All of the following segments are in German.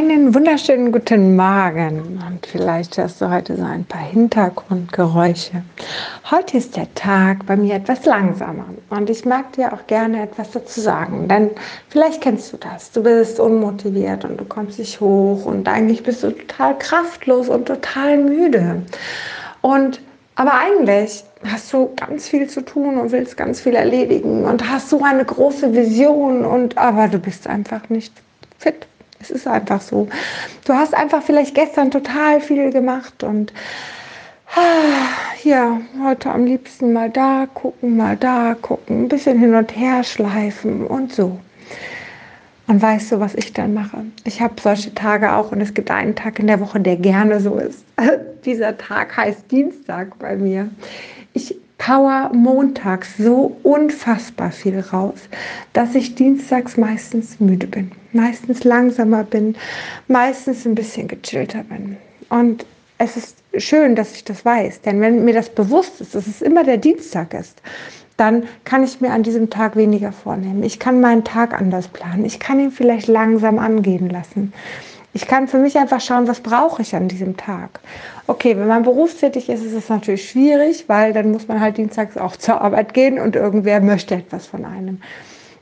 Einen wunderschönen guten Morgen und vielleicht hörst du heute so ein paar Hintergrundgeräusche. Heute ist der Tag bei mir etwas langsamer und ich mag dir auch gerne etwas dazu sagen, denn vielleicht kennst du das. Du bist unmotiviert und du kommst nicht hoch und eigentlich bist du total kraftlos und total müde. Und aber eigentlich hast du ganz viel zu tun und willst ganz viel erledigen und hast so eine große Vision und aber du bist einfach nicht fit. Es ist einfach so. Du hast einfach vielleicht gestern total viel gemacht und ja, heute am liebsten mal da gucken, mal da gucken, ein bisschen hin und her schleifen und so. Und weißt du, was ich dann mache? Ich habe solche Tage auch und es gibt einen Tag in der Woche, der gerne so ist. Dieser Tag heißt Dienstag bei mir. Ich power montags so unfassbar viel raus, dass ich dienstags meistens müde bin, meistens langsamer bin, meistens ein bisschen gechillter bin. Und es ist schön, dass ich das weiß, denn wenn mir das bewusst ist, dass es immer der Dienstag ist, dann kann ich mir an diesem Tag weniger vornehmen. Ich kann meinen Tag anders planen. Ich kann ihn vielleicht langsam angehen lassen. Ich kann für mich einfach schauen, was brauche ich an diesem Tag. Okay, wenn man berufstätig ist, ist es natürlich schwierig, weil dann muss man halt dienstags auch zur Arbeit gehen und irgendwer möchte etwas von einem.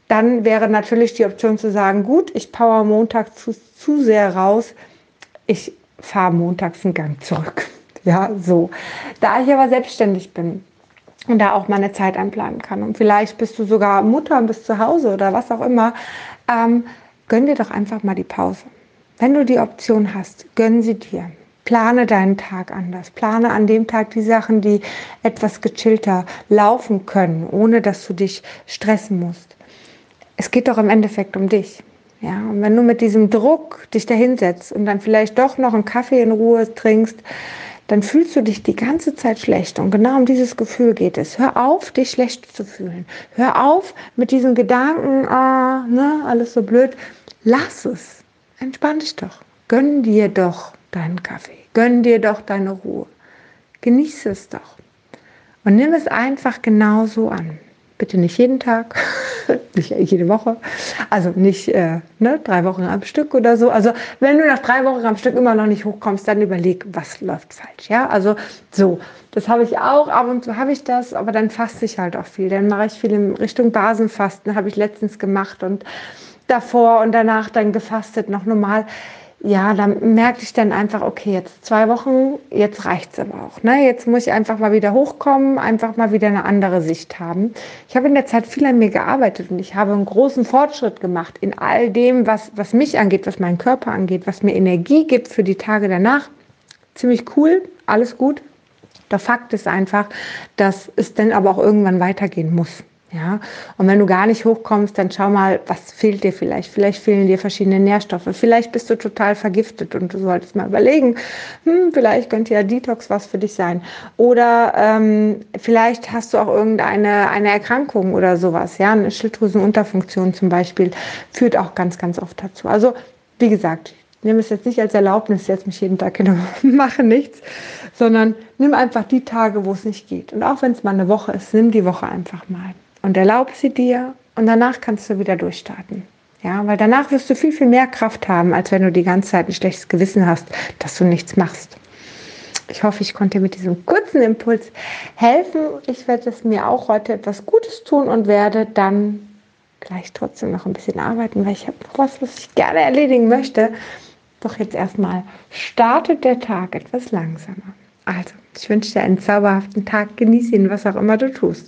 Dann wäre natürlich die Option zu sagen, gut, ich power montags zu, zu sehr raus, ich fahre montags einen Gang zurück. Ja, so. Da ich aber selbstständig bin und da auch meine Zeit einplanen kann und vielleicht bist du sogar Mutter und bist zu Hause oder was auch immer, ähm, gönn dir doch einfach mal die Pause. Wenn du die Option hast, gönn sie dir. Plane deinen Tag anders. Plane an dem Tag die Sachen, die etwas gechillter laufen können, ohne dass du dich stressen musst. Es geht doch im Endeffekt um dich. Ja, und wenn du mit diesem Druck dich dahinsetzt und dann vielleicht doch noch einen Kaffee in Ruhe trinkst, dann fühlst du dich die ganze Zeit schlecht. Und genau um dieses Gefühl geht es. Hör auf, dich schlecht zu fühlen. Hör auf mit diesen Gedanken, ah, ne, alles so blöd. Lass es. Entspann dich doch. Gönn dir doch deinen Kaffee. Gönn dir doch deine Ruhe. Genieße es doch. Und nimm es einfach genauso an. Bitte nicht jeden Tag, nicht jede Woche, also nicht äh, ne, drei Wochen am Stück oder so. Also wenn du nach drei Wochen am Stück immer noch nicht hochkommst, dann überleg, was läuft falsch. Ja, also so, das habe ich auch. Ab und zu habe ich das, aber dann faste ich halt auch viel. Dann mache ich viel in Richtung Basenfasten, habe ich letztens gemacht und davor und danach dann gefastet, noch normal. Ja, dann merkte ich dann einfach, okay, jetzt zwei Wochen, jetzt reicht es aber auch. Ne? Jetzt muss ich einfach mal wieder hochkommen, einfach mal wieder eine andere Sicht haben. Ich habe in der Zeit viel an mir gearbeitet und ich habe einen großen Fortschritt gemacht in all dem, was, was mich angeht, was meinen Körper angeht, was mir Energie gibt für die Tage danach. Ziemlich cool, alles gut. Der Fakt ist einfach, dass es dann aber auch irgendwann weitergehen muss. Ja, und wenn du gar nicht hochkommst, dann schau mal, was fehlt dir vielleicht. Vielleicht fehlen dir verschiedene Nährstoffe. Vielleicht bist du total vergiftet und du solltest mal überlegen, hm, vielleicht könnte ja Detox was für dich sein. Oder ähm, vielleicht hast du auch irgendeine eine Erkrankung oder sowas. Ja, eine Schilddrüsenunterfunktion zum Beispiel führt auch ganz, ganz oft dazu. Also, wie gesagt, nimm es jetzt nicht als Erlaubnis, jetzt mich jeden Tag genau mache nichts, sondern nimm einfach die Tage, wo es nicht geht. Und auch wenn es mal eine Woche ist, nimm die Woche einfach mal und erlaub sie dir und danach kannst du wieder durchstarten. Ja, weil danach wirst du viel, viel mehr Kraft haben, als wenn du die ganze Zeit ein schlechtes Gewissen hast, dass du nichts machst. Ich hoffe, ich konnte mit diesem kurzen Impuls helfen. Ich werde es mir auch heute etwas Gutes tun und werde dann gleich trotzdem noch ein bisschen arbeiten, weil ich habe noch was, was ich gerne erledigen möchte. Doch jetzt erstmal startet der Tag etwas langsamer. Also, ich wünsche dir einen zauberhaften Tag. Genieße ihn, was auch immer du tust.